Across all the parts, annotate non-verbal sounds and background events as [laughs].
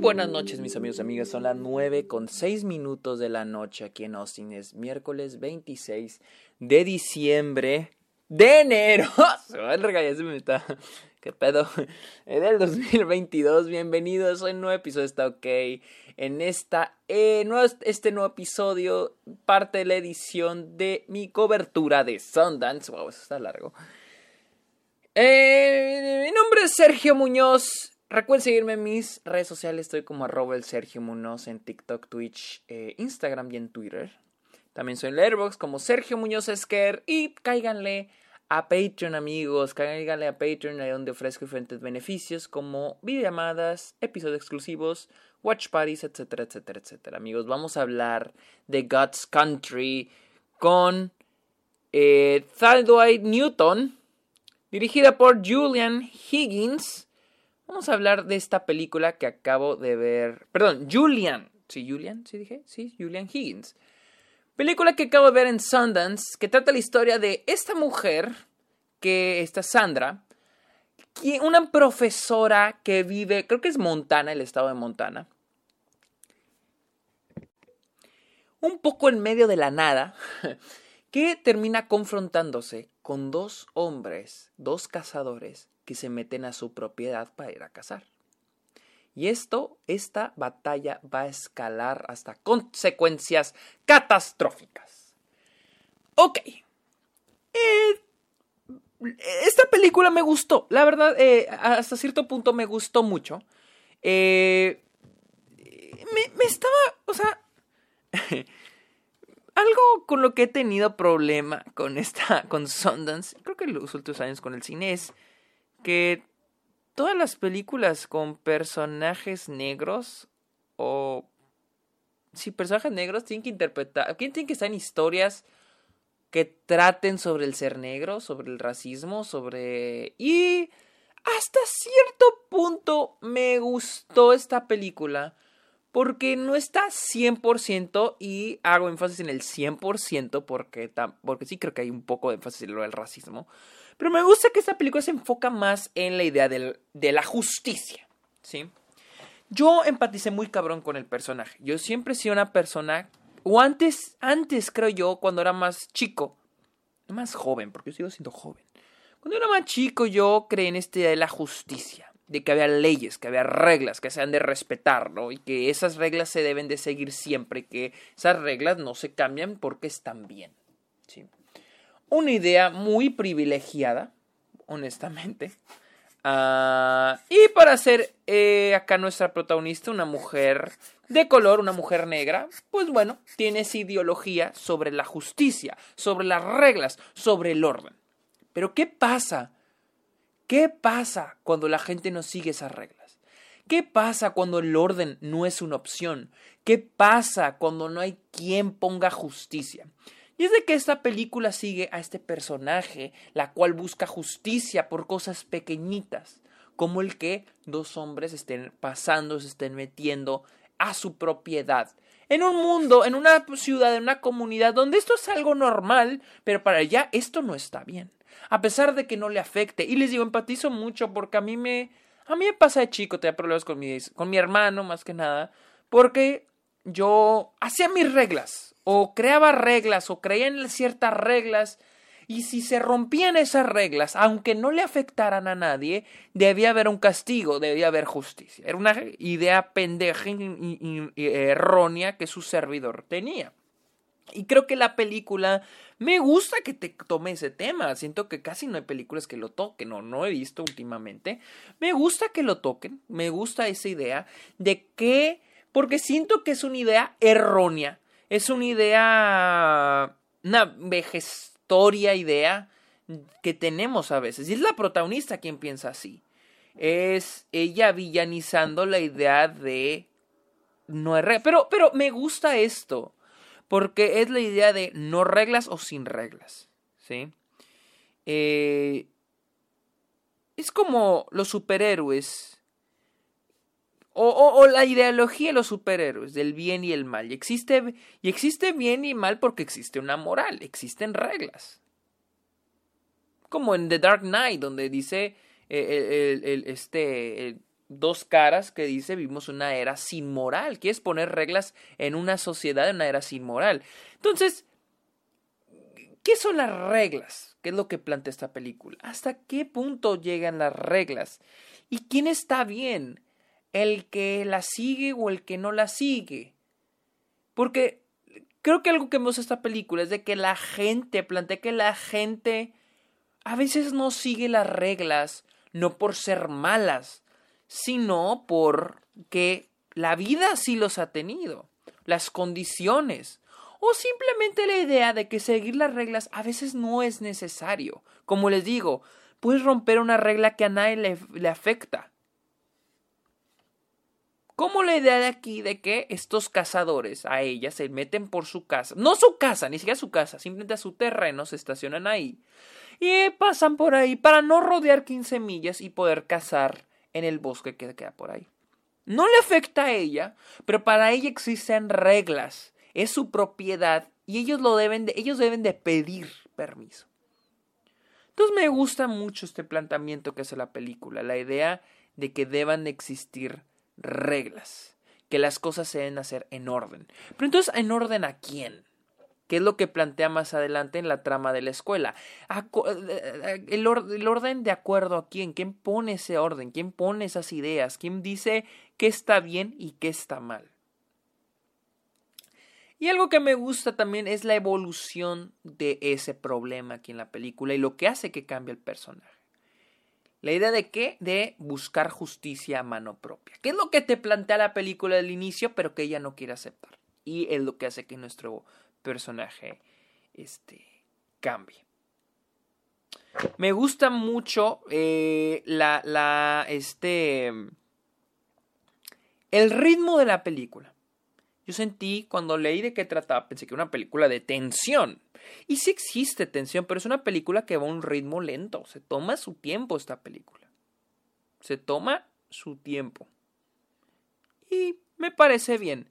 buenas noches mis amigos y amigas, son las 9 con 6 minutos de la noche aquí en Austin, es miércoles 26 de diciembre de enero, [laughs] se va a se me está, qué pedo, [laughs] del 2022, bienvenidos a un nuevo episodio, está ok, en esta, eh, este nuevo episodio, parte de la edición de mi cobertura de Sundance, wow, eso está largo. Eh, mi nombre es Sergio Muñoz, Recuerden seguirme en mis redes sociales. Estoy como arroba el Sergio Muñoz en TikTok, Twitch, eh, Instagram y en Twitter. También soy en Letterboxd como Sergio Muñoz Esquer. Y cáiganle a Patreon, amigos. Cáiganle a Patreon, ahí donde ofrezco diferentes beneficios como videollamadas, episodios exclusivos, watch parties, etcétera, etcétera, etcétera. Amigos, vamos a hablar de God's Country con eh, Newton, dirigida por Julian Higgins Vamos a hablar de esta película que acabo de ver. Perdón, Julian. ¿Sí, Julian? ¿Sí dije? Sí, Julian Higgins. Película que acabo de ver en Sundance, que trata la historia de esta mujer, que está Sandra, una profesora que vive, creo que es Montana, el estado de Montana. Un poco en medio de la nada, [laughs] que termina confrontándose con dos hombres, dos cazadores, que se meten a su propiedad para ir a cazar. Y esto, esta batalla va a escalar hasta consecuencias catastróficas. Ok. Eh, esta película me gustó. La verdad, eh, hasta cierto punto me gustó mucho. Eh, me, me, estaba, o sea, [laughs] algo con lo que he tenido problema con esta, con Sundance, creo que en los últimos años con el cine es que todas las películas con personajes negros o si personajes negros tienen que interpretar, tienen que estar en historias que traten sobre el ser negro, sobre el racismo, sobre y hasta cierto punto me gustó esta película porque no está 100% y hago énfasis en el 100% porque, porque sí creo que hay un poco de énfasis en lo del racismo. Pero me gusta que esta película se enfoca más en la idea de la justicia, ¿sí? Yo empaticé muy cabrón con el personaje. Yo siempre he sido una persona, o antes, antes creo yo, cuando era más chico, más joven, porque yo sigo siendo joven. Cuando era más chico yo creí en esta idea de la justicia, de que había leyes, que había reglas que se han de respetar, ¿no? Y que esas reglas se deben de seguir siempre, que esas reglas no se cambian porque están bien, ¿sí? una idea muy privilegiada, honestamente. [laughs] Ah, y para ser eh, acá nuestra protagonista, una mujer de color, una mujer negra, pues bueno, tiene esa ideología sobre la justicia, sobre las reglas, sobre el orden. Pero ¿qué pasa? ¿Qué pasa cuando la gente no sigue esas reglas? ¿Qué pasa cuando el orden no es una opción? ¿Qué pasa cuando no hay quien ponga justicia? Y es de que esta película sigue a este personaje, la cual busca justicia por cosas pequeñitas, como el que dos hombres estén pasando, se estén metiendo a su propiedad. En un mundo, en una ciudad, en una comunidad donde esto es algo normal, pero para allá esto no está bien. A pesar de que no le afecte. Y les digo, empatizo mucho porque a mí me, a mí me pasa de chico, tenía problemas con mi, con mi hermano más que nada, porque yo hacía mis reglas o creaba reglas o creía en ciertas reglas y si se rompían esas reglas, aunque no le afectaran a nadie, debía haber un castigo, debía haber justicia. Era una idea pendeja y, errónea que su servidor tenía. Y creo que la película me gusta que te tome ese tema. Siento que casi no hay películas que lo toquen, o no he visto últimamente. Me gusta que lo toquen, me gusta esa idea de que, porque siento que es una idea errónea es una idea, una vejestoria idea que tenemos a veces. Y es la protagonista quien piensa así. Es ella villanizando la idea de no hay reglas. Pero, pero me gusta esto. Porque es la idea de no reglas o sin reglas. ¿Sí? Eh, es como los superhéroes o, la ideología de los superhéroes, del bien y el mal. Y existe, y existe bien y mal porque existe una moral, existen reglas. Como en The Dark Knight, donde dice eh, este, dos caras que dice vivimos una era sin moral. Quieres poner reglas en una sociedad, en una era sin moral. Entonces, ¿qué son las reglas? ¿Qué es lo que plantea esta película? ¿Hasta qué punto llegan las reglas? ¿Y quién está bien? ¿El que la sigue o el que no la sigue? Porque creo que algo que me gusta esta película es de que la gente, plantea que la gente a veces no sigue las reglas, no por ser malas, sino porque la vida sí los ha tenido, las condiciones, o simplemente la idea de que seguir las reglas a veces no es necesario. Como les digo, puedes romper una regla que a nadie le, le afecta. Como la idea de aquí de que estos cazadores a ella se meten por su casa, no su casa, ni siquiera su casa, simplemente a su terreno, se estacionan ahí y pasan por ahí para no rodear 15 millas y poder cazar en el bosque que queda por ahí. No le afecta a ella, pero para ella existen reglas, es su propiedad y ellos lo deben de, ellos deben de pedir permiso. Entonces me gusta mucho este planteamiento que hace la película, la idea de que deban de existir reglas, que las cosas se deben hacer en orden. Pero entonces, ¿en orden a quién? ¿Qué es lo que plantea más adelante en la trama de la escuela? Eh, eh, el, orden de acuerdo a quién, quién pone ese orden, quién pone esas ideas, quién dice qué está bien y qué está mal. Y algo que me gusta también es la evolución de ese problema aquí en la película y lo que hace que cambie el personaje. La idea de qué? De buscar justicia a mano propia. ¿Qué es lo que te plantea la película del inicio, pero que ella no quiere aceptar? Y es lo que hace que nuestro personaje este, cambie. Me gusta mucho eh, la, la, este, el ritmo de la película. Yo sentí cuando leí de qué trataba, pensé que era una película de tensión. Y sí existe tensión, pero es una película que va a un ritmo lento. Se toma su tiempo esta película. Se toma su tiempo. Y me parece bien.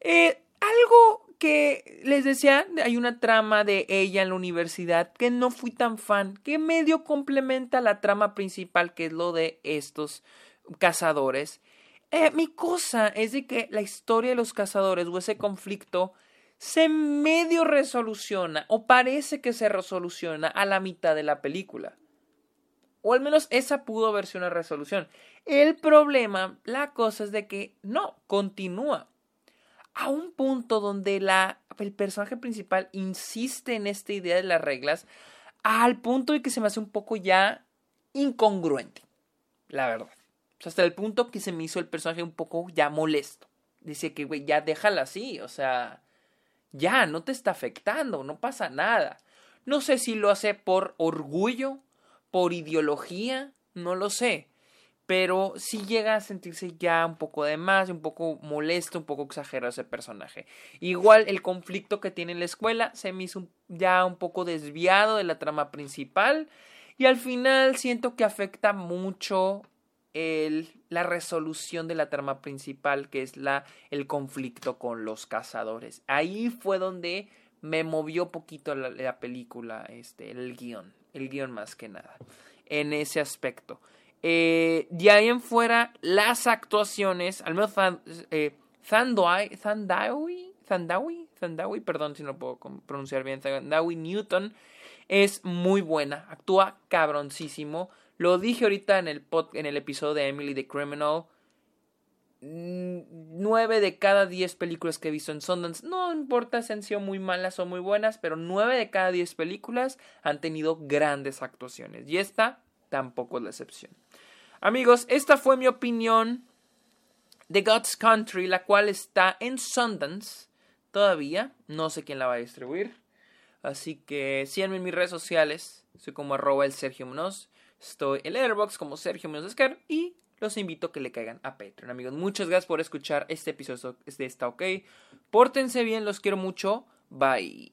Eh, algo que les decía, hay una trama de ella en la universidad que no fui tan fan, que medio complementa la trama principal, que es lo de estos cazadores. Eh, mi cosa es de que la historia de los cazadores o ese conflicto se medio resoluciona o parece que se resoluciona a la mitad de la película. O al menos esa pudo verse una resolución. El problema, la cosa es de que no, continúa a un punto donde la, el personaje principal insiste en esta idea de las reglas, al punto de que se me hace un poco ya incongruente, la verdad. hasta el punto que se me hizo el personaje un poco ya molesto. Dice que, güey, ya déjala así, o sea, ya, no te está afectando, no pasa nada. No sé si lo hace por orgullo, por ideología, no lo sé pero sí llega a sentirse ya un poco de más, un poco molesto, un poco exagerado ese personaje. Igual el conflicto que tiene en la escuela se me hizo ya un poco desviado de la trama principal y al final siento que afecta mucho el, la resolución de la trama principal, que es la, el conflicto con los cazadores. Ahí fue donde me movió poquito la, la película, este, el guion, el guion más que nada, en ese aspecto. Eh, de ahí en fuera, las actuaciones, al menos eh, perdón si no puedo pronunciar bien, Thandawi Newton es muy buena, actúa cabroncísimo. Lo dije ahorita en el, en el episodio de Emily the Criminal. Mm, nueve de cada diez películas que he visto en Sundance, no importa si han sido muy malas o muy buenas, pero nueve de cada diez películas han tenido grandes actuaciones. Y esta tampoco es la excepción. Amigos, esta fue mi opinión de God's Country, la cual está en Sundance todavía. No sé quién la va a distribuir. Así que síganme en mis redes sociales. Soy como arroba el Sergio Munoz. Estoy en Letterboxd como Sergio Munoz Escar y los invito a que le caigan a Patreon. Amigos, muchas gracias por escuchar este episodio de Está OK. Pórtense bien, los quiero mucho. Bye.